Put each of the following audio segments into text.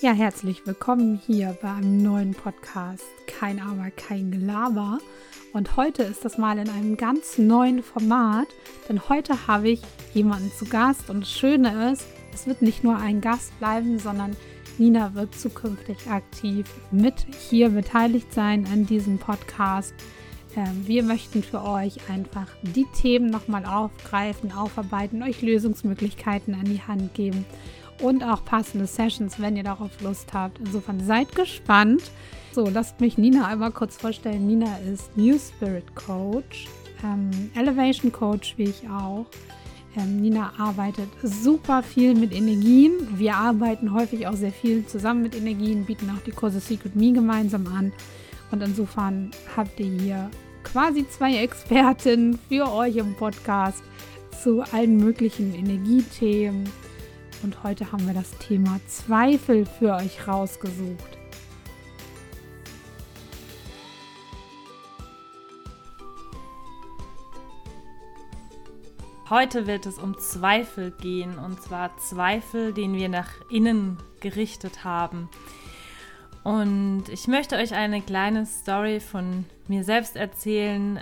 Ja, herzlich willkommen hier beim neuen Podcast Kein Aber, kein Gelaber. Und heute ist das mal in einem ganz neuen Format, denn heute habe ich jemanden zu Gast und das Schöne ist, es wird nicht nur ein Gast bleiben, sondern Nina wird zukünftig aktiv mit hier beteiligt sein an diesem Podcast. Ähm, wir möchten für euch einfach die Themen nochmal aufgreifen, aufarbeiten, euch Lösungsmöglichkeiten an die Hand geben und auch passende Sessions, wenn ihr darauf Lust habt. Insofern seid gespannt. So, lasst mich Nina einmal kurz vorstellen. Nina ist New Spirit Coach, ähm, Elevation Coach wie ich auch. Ähm, Nina arbeitet super viel mit Energien. Wir arbeiten häufig auch sehr viel zusammen mit Energien, bieten auch die Kurse Secret Me gemeinsam an. Und insofern habt ihr hier quasi zwei Expertinnen für euch im Podcast zu allen möglichen Energiethemen und heute haben wir das Thema Zweifel für euch rausgesucht. Heute wird es um Zweifel gehen und zwar Zweifel, den wir nach innen gerichtet haben. Und ich möchte euch eine kleine Story von mir selbst erzählen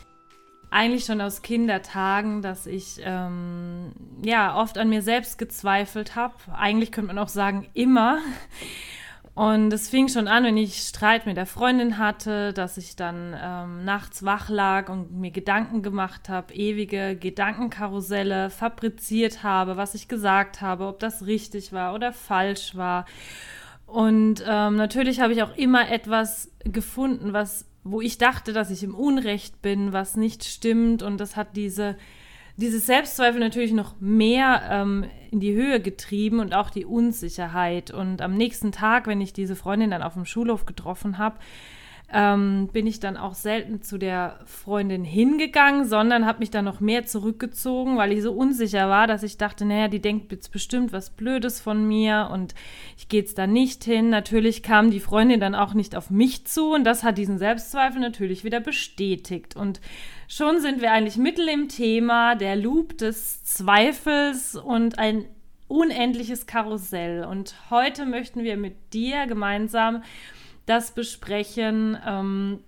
eigentlich schon aus Kindertagen, dass ich ähm, ja oft an mir selbst gezweifelt habe. Eigentlich könnte man auch sagen immer. Und es fing schon an, wenn ich Streit mit der Freundin hatte, dass ich dann ähm, nachts wach lag und mir Gedanken gemacht habe, ewige Gedankenkarusselle fabriziert habe, was ich gesagt habe, ob das richtig war oder falsch war. Und ähm, natürlich habe ich auch immer etwas gefunden, was wo ich dachte, dass ich im Unrecht bin, was nicht stimmt. Und das hat diese, dieses Selbstzweifel natürlich noch mehr ähm, in die Höhe getrieben und auch die Unsicherheit. Und am nächsten Tag, wenn ich diese Freundin dann auf dem Schulhof getroffen habe, ähm, bin ich dann auch selten zu der Freundin hingegangen, sondern habe mich dann noch mehr zurückgezogen, weil ich so unsicher war, dass ich dachte, naja, die denkt jetzt bestimmt was Blödes von mir und ich gehe jetzt da nicht hin. Natürlich kam die Freundin dann auch nicht auf mich zu und das hat diesen Selbstzweifel natürlich wieder bestätigt. Und schon sind wir eigentlich mittel im Thema, der Loop des Zweifels und ein unendliches Karussell. Und heute möchten wir mit dir gemeinsam das besprechen, ähm,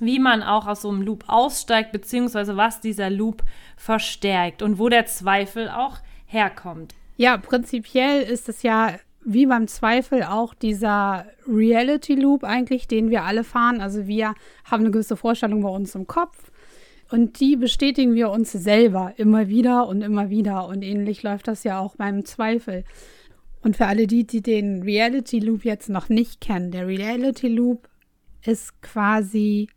wie man auch aus so einem Loop aussteigt, beziehungsweise was dieser Loop verstärkt und wo der Zweifel auch herkommt. Ja, prinzipiell ist es ja wie beim Zweifel auch dieser Reality Loop eigentlich, den wir alle fahren. Also wir haben eine gewisse Vorstellung bei uns im Kopf und die bestätigen wir uns selber immer wieder und immer wieder. Und ähnlich läuft das ja auch beim Zweifel. Und für alle die, die den Reality Loop jetzt noch nicht kennen, der Reality Loop ist quasi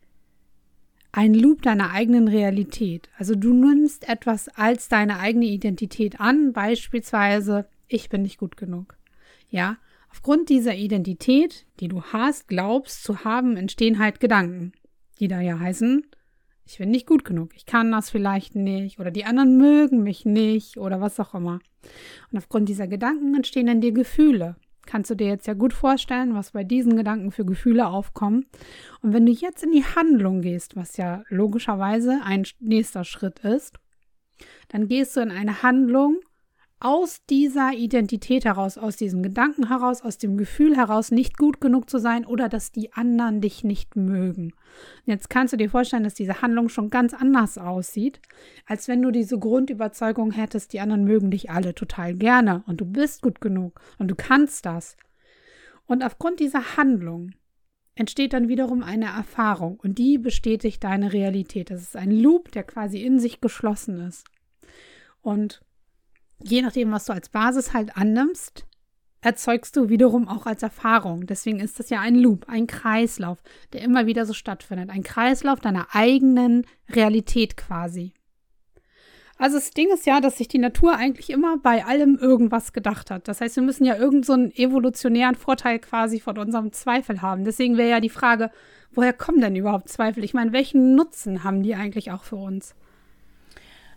ein Loop deiner eigenen Realität. Also du nimmst etwas als deine eigene Identität an, beispielsweise ich bin nicht gut genug. Ja, aufgrund dieser Identität, die du hast, glaubst zu haben, entstehen halt Gedanken, die da ja heißen, ich bin nicht gut genug, ich kann das vielleicht nicht oder die anderen mögen mich nicht oder was auch immer. Und aufgrund dieser Gedanken entstehen dann dir Gefühle. Kannst du dir jetzt ja gut vorstellen, was bei diesen Gedanken für Gefühle aufkommen. Und wenn du jetzt in die Handlung gehst, was ja logischerweise ein nächster Schritt ist, dann gehst du in eine Handlung, aus dieser Identität heraus, aus diesem Gedanken heraus, aus dem Gefühl heraus, nicht gut genug zu sein oder dass die anderen dich nicht mögen. Jetzt kannst du dir vorstellen, dass diese Handlung schon ganz anders aussieht, als wenn du diese Grundüberzeugung hättest, die anderen mögen dich alle total gerne und du bist gut genug und du kannst das. Und aufgrund dieser Handlung entsteht dann wiederum eine Erfahrung und die bestätigt deine Realität. Das ist ein Loop, der quasi in sich geschlossen ist. Und je nachdem, was du als Basis halt annimmst, erzeugst du wiederum auch als Erfahrung. Deswegen ist das ja ein Loop, ein Kreislauf, der immer wieder so stattfindet. Ein Kreislauf deiner eigenen Realität quasi. Also das Ding ist ja, dass sich die Natur eigentlich immer bei allem irgendwas gedacht hat. Das heißt, wir müssen ja irgendeinen so evolutionären Vorteil quasi von unserem Zweifel haben. Deswegen wäre ja die Frage, woher kommen denn überhaupt Zweifel? Ich meine, welchen Nutzen haben die eigentlich auch für uns?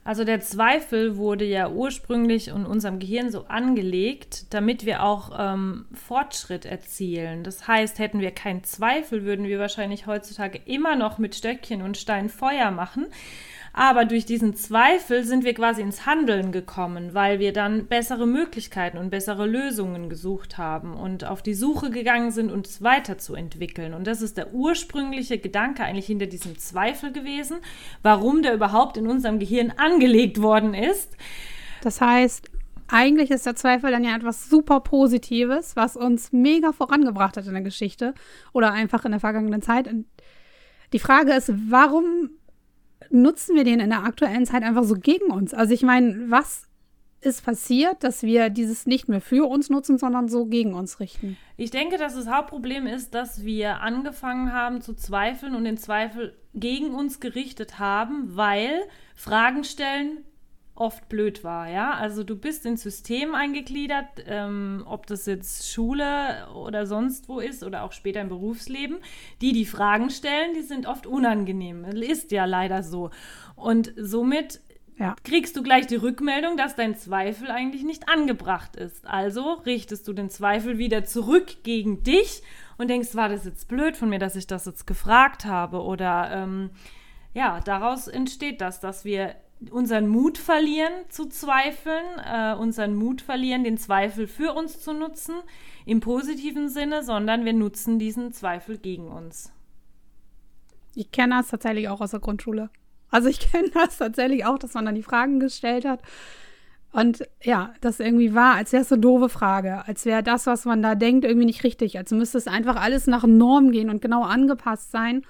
Also der Zweifel wurde ja ursprünglich in unserem Gehirn so angelegt, damit wir auch ähm, Fortschritt erzielen. Das heißt, hätten wir keinen Zweifel, würden wir wahrscheinlich heutzutage immer noch mit Stöckchen und Stein Feuer machen. Aber durch diesen Zweifel sind wir quasi ins Handeln gekommen, weil wir dann bessere Möglichkeiten und bessere Lösungen gesucht haben und auf die Suche gegangen sind, uns weiterzuentwickeln. Und das ist der ursprüngliche Gedanke eigentlich hinter diesem Zweifel gewesen, warum der überhaupt in unserem Gehirn angelegt worden ist. Das heißt, eigentlich ist der Zweifel dann ja etwas super Positives, was uns mega vorangebracht hat in der Geschichte oder einfach in der vergangenen Zeit. Die Frage ist, warum nutzen wir den in der aktuellen Zeit einfach so gegen uns? Also ich meine, was ist passiert, dass wir dieses nicht mehr für uns nutzen, sondern so gegen uns richten? Ich denke, dass das Hauptproblem ist, dass wir angefangen haben zu zweifeln und den Zweifel gegen uns gerichtet haben, weil Fragen stellen oft blöd war, ja. Also du bist ins System eingegliedert, ähm, ob das jetzt Schule oder sonst wo ist oder auch später im Berufsleben. Die, die Fragen stellen, die sind oft unangenehm. Ist ja leider so. Und somit ja. kriegst du gleich die Rückmeldung, dass dein Zweifel eigentlich nicht angebracht ist. Also richtest du den Zweifel wieder zurück gegen dich und denkst, war das jetzt blöd von mir, dass ich das jetzt gefragt habe? Oder ähm, ja, daraus entsteht das, dass wir unseren Mut verlieren zu zweifeln, äh, unseren Mut verlieren, den Zweifel für uns zu nutzen, im positiven Sinne, sondern wir nutzen diesen Zweifel gegen uns. Ich kenne das tatsächlich auch aus der Grundschule. Also ich kenne das tatsächlich auch, dass man dann die Fragen gestellt hat. Und ja, das irgendwie war, als wäre es eine doofe Frage, als wäre das, was man da denkt, irgendwie nicht richtig. Als müsste es einfach alles nach Norm gehen und genau angepasst sein.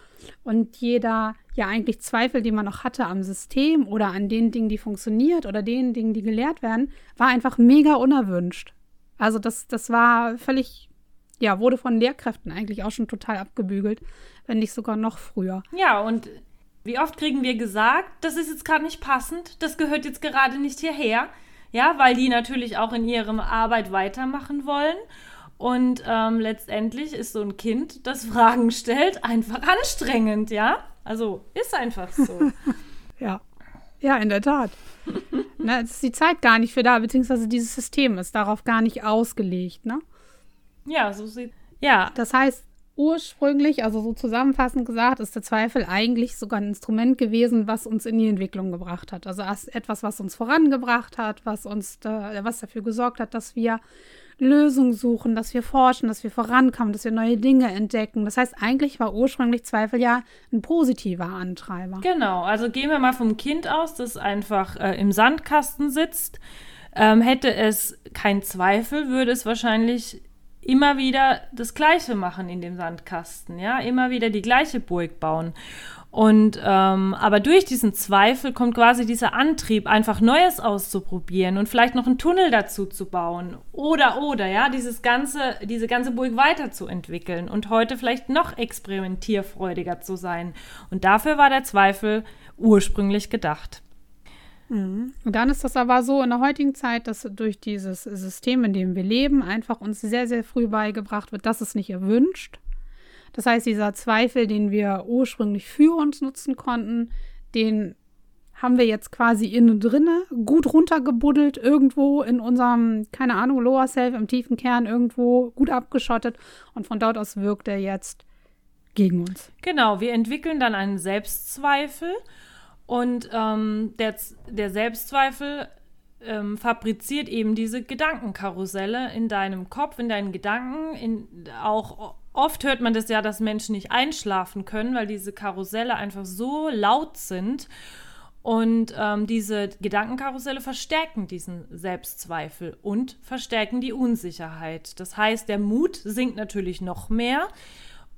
Und jeder ja eigentlich Zweifel, die man noch hatte am System oder an den Dingen, die funktioniert oder den Dingen, die gelehrt werden, war einfach mega unerwünscht. Also das, das war völlig, ja, wurde von Lehrkräften eigentlich auch schon total abgebügelt, wenn nicht sogar noch früher. Ja, und wie oft kriegen wir gesagt, das ist jetzt gerade nicht passend, das gehört jetzt gerade nicht hierher. Ja, weil die natürlich auch in ihrer Arbeit weitermachen wollen. Und ähm, letztendlich ist so ein Kind, das Fragen stellt, einfach anstrengend, ja? Also ist einfach so. ja. Ja, in der Tat. Na, es ist die Zeit gar nicht für da, beziehungsweise dieses System ist darauf gar nicht ausgelegt, ne? Ja, so sieht. Ja. Das heißt, ursprünglich, also so zusammenfassend gesagt, ist der Zweifel eigentlich sogar ein Instrument gewesen, was uns in die Entwicklung gebracht hat. Also etwas, was uns vorangebracht hat, was uns da, was dafür gesorgt hat, dass wir Lösungen suchen, dass wir forschen, dass wir vorankommen, dass wir neue Dinge entdecken. Das heißt, eigentlich war ursprünglich Zweifel ja ein positiver Antreiber. Genau, also gehen wir mal vom Kind aus, das einfach äh, im Sandkasten sitzt. Ähm, hätte es keinen Zweifel, würde es wahrscheinlich immer wieder das Gleiche machen in dem Sandkasten, ja, immer wieder die gleiche Burg bauen. Und ähm, aber durch diesen Zweifel kommt quasi dieser Antrieb, einfach Neues auszuprobieren und vielleicht noch einen Tunnel dazu zu bauen. Oder oder, ja, dieses ganze, diese ganze Burg weiterzuentwickeln und heute vielleicht noch experimentierfreudiger zu sein. Und dafür war der Zweifel ursprünglich gedacht. Mhm. Und dann ist das aber so in der heutigen Zeit, dass durch dieses System, in dem wir leben, einfach uns sehr, sehr früh beigebracht wird, dass es nicht erwünscht das heißt, dieser Zweifel, den wir ursprünglich für uns nutzen konnten, den haben wir jetzt quasi innen drinne gut runtergebuddelt, irgendwo in unserem, keine Ahnung, Lower Self, im tiefen Kern irgendwo gut abgeschottet und von dort aus wirkt er jetzt gegen uns. Genau, wir entwickeln dann einen Selbstzweifel und ähm, der, der Selbstzweifel ähm, fabriziert eben diese Gedankenkarusselle in deinem Kopf, in deinen Gedanken, in, auch oft hört man das ja, dass Menschen nicht einschlafen können, weil diese Karusselle einfach so laut sind. Und ähm, diese Gedankenkarusselle verstärken diesen Selbstzweifel und verstärken die Unsicherheit. Das heißt, der Mut sinkt natürlich noch mehr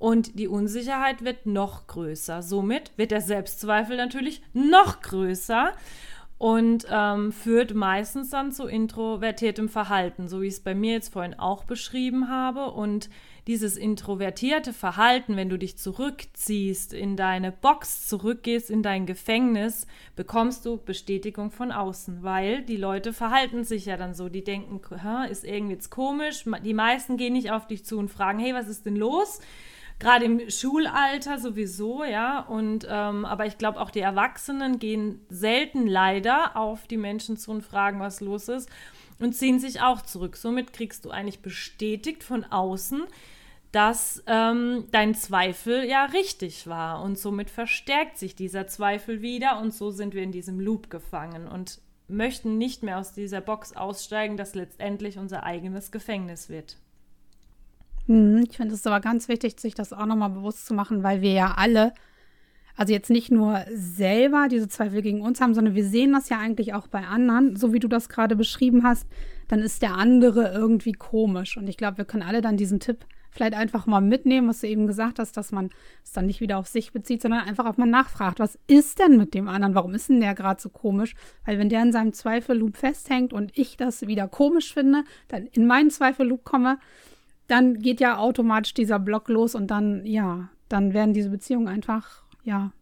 und die Unsicherheit wird noch größer. Somit wird der Selbstzweifel natürlich noch größer und ähm, führt meistens dann zu introvertiertem Verhalten, so wie ich es bei mir jetzt vorhin auch beschrieben habe. Und dieses introvertierte Verhalten, wenn du dich zurückziehst, in deine Box zurückgehst, in dein Gefängnis, bekommst du Bestätigung von außen, weil die Leute verhalten sich ja dann so, die denken, ist irgendwie jetzt komisch, die meisten gehen nicht auf dich zu und fragen, hey, was ist denn los? Gerade im Schulalter sowieso, ja. Und ähm, aber ich glaube auch die Erwachsenen gehen selten leider auf die Menschen zu und fragen, was los ist und ziehen sich auch zurück. Somit kriegst du eigentlich bestätigt von außen, dass ähm, dein Zweifel ja richtig war. Und somit verstärkt sich dieser Zweifel wieder und so sind wir in diesem Loop gefangen und möchten nicht mehr aus dieser Box aussteigen, das letztendlich unser eigenes Gefängnis wird. Hm, ich finde es aber ganz wichtig, sich das auch nochmal bewusst zu machen, weil wir ja alle, also jetzt nicht nur selber diese Zweifel gegen uns haben, sondern wir sehen das ja eigentlich auch bei anderen, so wie du das gerade beschrieben hast, dann ist der andere irgendwie komisch. Und ich glaube, wir können alle dann diesen Tipp vielleicht einfach mal mitnehmen, was du eben gesagt hast, dass man es dann nicht wieder auf sich bezieht, sondern einfach auch mal nachfragt, was ist denn mit dem anderen? Warum ist denn der gerade so komisch? Weil wenn der in seinem Zweifelloop festhängt und ich das wieder komisch finde, dann in meinen Zweifelloop komme, dann geht ja automatisch dieser Block los und dann, ja, dann werden diese Beziehungen einfach, ja,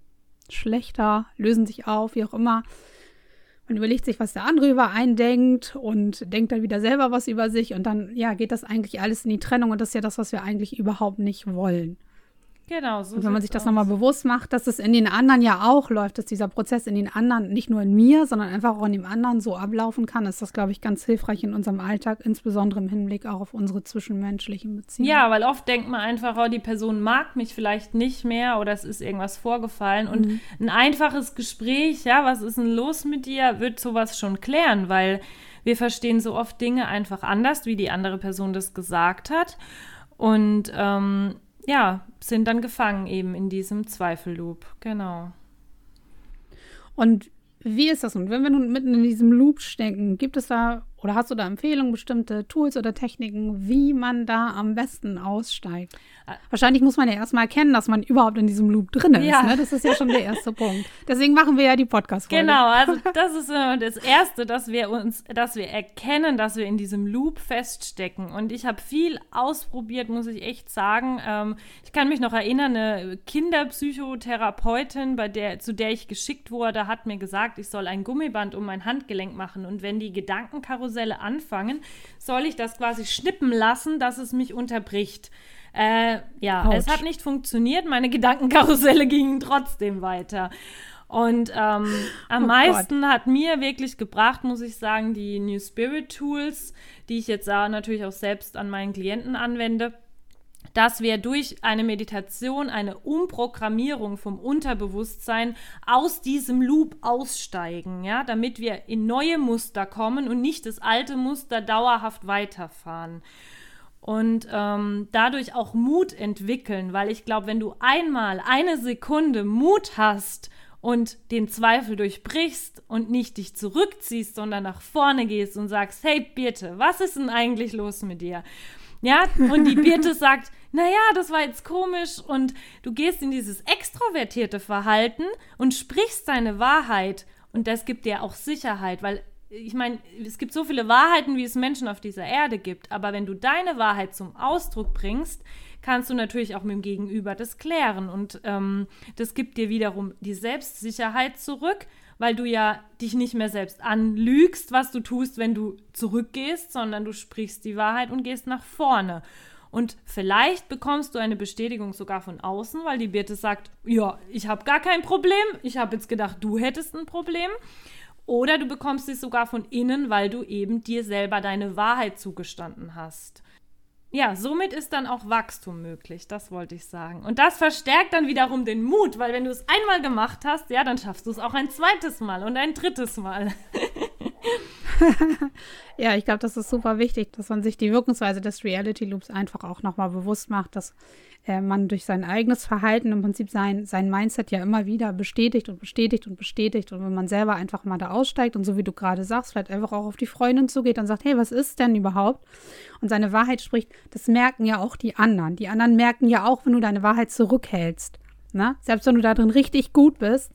schlechter, lösen sich auf, wie auch immer. Man überlegt sich, was der andere über einen denkt und denkt dann wieder selber was über sich und dann, ja, geht das eigentlich alles in die Trennung und das ist ja das, was wir eigentlich überhaupt nicht wollen. Genau, so. Und wenn man sich das nochmal bewusst macht, dass es in den anderen ja auch läuft, dass dieser Prozess in den anderen, nicht nur in mir, sondern einfach auch in dem anderen so ablaufen kann, ist das, glaube ich, ganz hilfreich in unserem Alltag, insbesondere im Hinblick auch auf unsere zwischenmenschlichen Beziehungen. Ja, weil oft denkt man einfach, oh, die Person mag mich vielleicht nicht mehr oder es ist irgendwas vorgefallen. Und mhm. ein einfaches Gespräch, ja, was ist denn los mit dir, wird sowas schon klären, weil wir verstehen so oft Dinge einfach anders, wie die andere Person das gesagt hat. Und ähm, ja, sind dann gefangen eben in diesem Zweifelloop. Genau. Und wie ist das nun, wenn wir nun mitten in diesem Loop stecken? Gibt es da oder hast du da Empfehlungen, bestimmte Tools oder Techniken, wie man da am besten aussteigt? Wahrscheinlich muss man ja erstmal erkennen, dass man überhaupt in diesem Loop drin ist. Ja. Ne? Das ist ja schon der erste Punkt. Deswegen machen wir ja die Podcast-Folge. Genau, also das ist äh, das Erste, dass wir uns, dass wir erkennen, dass wir in diesem Loop feststecken. Und ich habe viel ausprobiert, muss ich echt sagen. Ähm, ich kann mich noch erinnern, eine Kinderpsychotherapeutin, bei der, zu der ich geschickt wurde, hat mir gesagt, ich soll ein Gummiband um mein Handgelenk machen. Und wenn die Gedankenkarusselle anfangen, soll ich das quasi schnippen lassen, dass es mich unterbricht. Äh, ja, Ouch. es hat nicht funktioniert. Meine Gedankenkarusselle gingen trotzdem weiter. Und ähm, am oh meisten Gott. hat mir wirklich gebracht, muss ich sagen, die New Spirit Tools, die ich jetzt auch natürlich auch selbst an meinen Klienten anwende, dass wir durch eine Meditation, eine Umprogrammierung vom Unterbewusstsein aus diesem Loop aussteigen, ja, damit wir in neue Muster kommen und nicht das alte Muster dauerhaft weiterfahren und ähm, dadurch auch Mut entwickeln, weil ich glaube, wenn du einmal eine Sekunde Mut hast und den Zweifel durchbrichst und nicht dich zurückziehst, sondern nach vorne gehst und sagst, hey Birte, was ist denn eigentlich los mit dir? Ja, und die Birte sagt, naja, das war jetzt komisch. Und du gehst in dieses extrovertierte Verhalten und sprichst deine Wahrheit. Und das gibt dir auch Sicherheit, weil ich meine, es gibt so viele Wahrheiten, wie es Menschen auf dieser Erde gibt, aber wenn du deine Wahrheit zum Ausdruck bringst, kannst du natürlich auch mit dem Gegenüber das klären. Und ähm, das gibt dir wiederum die Selbstsicherheit zurück, weil du ja dich nicht mehr selbst anlügst, was du tust, wenn du zurückgehst, sondern du sprichst die Wahrheit und gehst nach vorne. Und vielleicht bekommst du eine Bestätigung sogar von außen, weil die Birte sagt, ja, ich habe gar kein Problem. Ich habe jetzt gedacht, du hättest ein Problem. Oder du bekommst sie sogar von innen, weil du eben dir selber deine Wahrheit zugestanden hast. Ja, somit ist dann auch Wachstum möglich, das wollte ich sagen. Und das verstärkt dann wiederum den Mut, weil wenn du es einmal gemacht hast, ja, dann schaffst du es auch ein zweites Mal und ein drittes Mal. ja, ich glaube, das ist super wichtig, dass man sich die Wirkungsweise des Reality Loops einfach auch nochmal bewusst macht, dass äh, man durch sein eigenes Verhalten im Prinzip sein, sein Mindset ja immer wieder bestätigt und bestätigt und bestätigt. Und wenn man selber einfach mal da aussteigt und so wie du gerade sagst, vielleicht einfach auch auf die Freundin zugeht und sagt, hey, was ist denn überhaupt? Und seine Wahrheit spricht, das merken ja auch die anderen. Die anderen merken ja auch, wenn du deine Wahrheit zurückhältst. Ne? Selbst wenn du da drin richtig gut bist,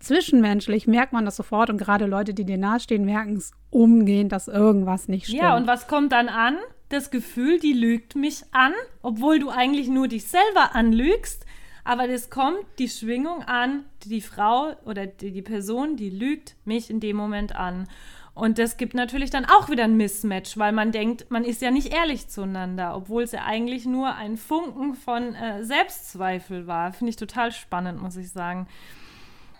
zwischenmenschlich merkt man das sofort und gerade Leute, die dir nahestehen, merken es umgehend, dass irgendwas nicht stimmt. Ja, und was kommt dann an? Das Gefühl, die lügt mich an, obwohl du eigentlich nur dich selber anlügst. Aber das kommt die Schwingung an, die Frau oder die, die Person, die lügt mich in dem Moment an. Und das gibt natürlich dann auch wieder ein Mismatch, weil man denkt, man ist ja nicht ehrlich zueinander, obwohl es ja eigentlich nur ein Funken von äh, Selbstzweifel war. Finde ich total spannend, muss ich sagen.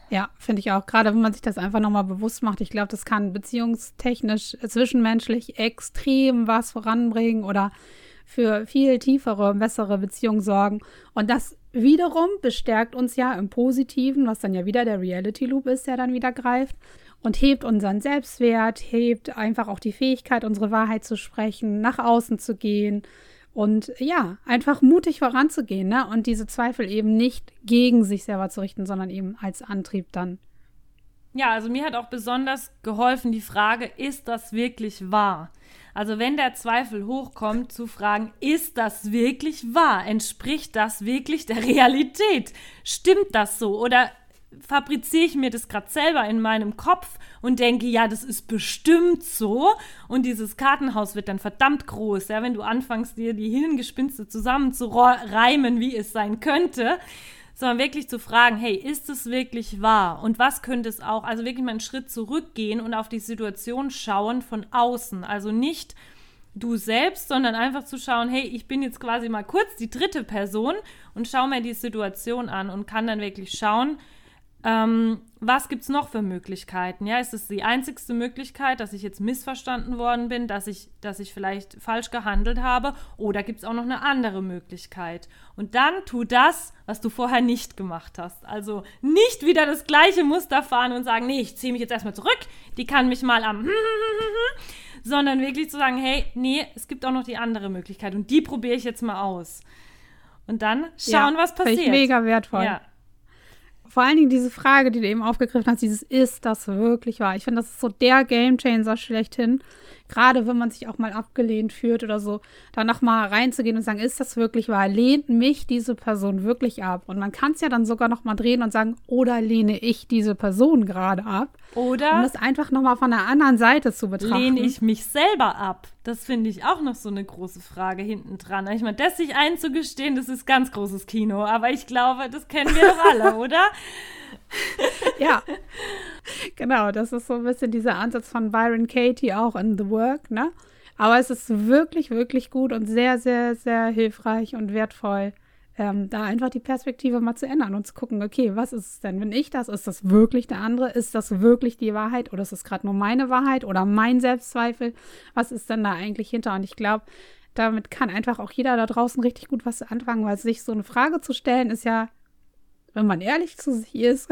Ja, finde ich auch. Gerade wenn man sich das einfach nochmal bewusst macht. Ich glaube, das kann beziehungstechnisch, zwischenmenschlich extrem was voranbringen oder für viel tiefere, bessere Beziehungen sorgen. Und das wiederum bestärkt uns ja im Positiven, was dann ja wieder der Reality Loop ist, der dann wieder greift und hebt unseren Selbstwert, hebt einfach auch die Fähigkeit, unsere Wahrheit zu sprechen, nach außen zu gehen und ja, einfach mutig voranzugehen ne? und diese Zweifel eben nicht gegen sich selber zu richten, sondern eben als Antrieb dann. Ja, also mir hat auch besonders geholfen die Frage, ist das wirklich wahr? Also wenn der Zweifel hochkommt, zu fragen, ist das wirklich wahr? Entspricht das wirklich der Realität? Stimmt das so? Oder fabriziere ich mir das gerade selber in meinem Kopf und denke, ja, das ist bestimmt so. Und dieses Kartenhaus wird dann verdammt groß, ja, wenn du anfängst, dir die Hirngespinste zusammenzureimen, wie es sein könnte. Sondern wirklich zu fragen, hey, ist es wirklich wahr? Und was könnte es auch? Also wirklich mal einen Schritt zurückgehen und auf die Situation schauen von außen. Also nicht du selbst, sondern einfach zu schauen, hey, ich bin jetzt quasi mal kurz die dritte Person und schaue mir die Situation an und kann dann wirklich schauen, ähm, was gibt es noch für Möglichkeiten? Ja, ist es die einzigste Möglichkeit, dass ich jetzt missverstanden worden bin, dass ich, dass ich vielleicht falsch gehandelt habe? Oder gibt es auch noch eine andere Möglichkeit? Und dann tu das, was du vorher nicht gemacht hast. Also nicht wieder das gleiche Muster fahren und sagen, nee, ich ziehe mich jetzt erstmal zurück, die kann mich mal am sondern wirklich zu sagen, hey, nee, es gibt auch noch die andere Möglichkeit und die probiere ich jetzt mal aus. Und dann schauen, ja, was passiert. Mega wertvoll. Ja, vor allen Dingen diese Frage, die du eben aufgegriffen hast, dieses ist das wirklich wahr? Ich finde, das ist so der Gamechanger schlechthin. Gerade wenn man sich auch mal abgelehnt fühlt oder so, da nochmal reinzugehen und sagen, ist das wirklich wahr? Lehnt mich diese Person wirklich ab? Und man kann es ja dann sogar nochmal drehen und sagen, oder lehne ich diese Person gerade ab? Oder? Um das einfach nochmal von der anderen Seite zu betrachten. Lehne ich mich selber ab? Das finde ich auch noch so eine große Frage hinten dran. Ich meine, das sich einzugestehen, das ist ganz großes Kino. Aber ich glaube, das kennen wir doch alle, oder? ja, genau. Das ist so ein bisschen dieser Ansatz von Byron Katie auch in The Work, ne? Aber es ist wirklich, wirklich gut und sehr, sehr, sehr hilfreich und wertvoll, ähm, da einfach die Perspektive mal zu ändern und zu gucken, okay, was ist es denn? Wenn ich das, ist das wirklich der andere? Ist das wirklich die Wahrheit oder ist es gerade nur meine Wahrheit oder mein Selbstzweifel? Was ist denn da eigentlich hinter? Und ich glaube, damit kann einfach auch jeder da draußen richtig gut was anfangen, weil sich so eine Frage zu stellen, ist ja wenn man ehrlich zu sich ist,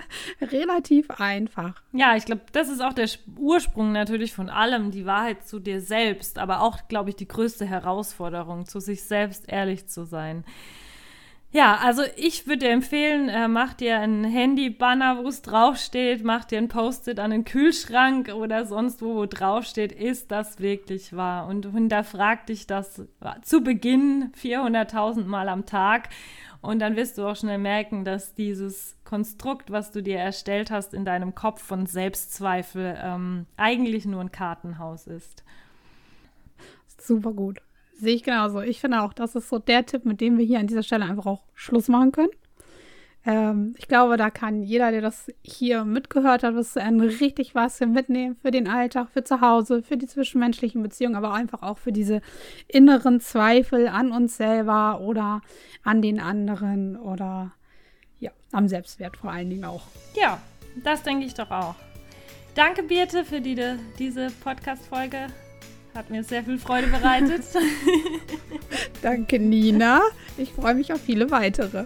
relativ einfach. Ja, ich glaube, das ist auch der Ursprung natürlich von allem, die Wahrheit zu dir selbst, aber auch, glaube ich, die größte Herausforderung, zu sich selbst ehrlich zu sein. Ja, also ich würde dir empfehlen, äh, mach dir ein Handy-Banner, wo es draufsteht, mach dir ein Post-it an den Kühlschrank oder sonst wo, wo draufsteht, ist das wirklich wahr? Und hinterfrag dich das zu Beginn 400.000 Mal am Tag und dann wirst du auch schnell merken, dass dieses Konstrukt, was du dir erstellt hast in deinem Kopf von Selbstzweifel, ähm, eigentlich nur ein Kartenhaus ist. Super gut. Sehe ich genauso. Ich finde auch, das ist so der Tipp, mit dem wir hier an dieser Stelle einfach auch Schluss machen können. Ähm, ich glaube, da kann jeder, der das hier mitgehört hat, zu Ende richtig was mitnehmen für den Alltag, für zu Hause, für die zwischenmenschlichen Beziehungen, aber einfach auch für diese inneren Zweifel an uns selber oder an den anderen oder ja, am Selbstwert vor allen Dingen auch. Ja, das denke ich doch auch. Danke, Birte, für die, diese Podcast-Folge. Hat mir sehr viel Freude bereitet. Danke, Nina. Ich freue mich auf viele weitere.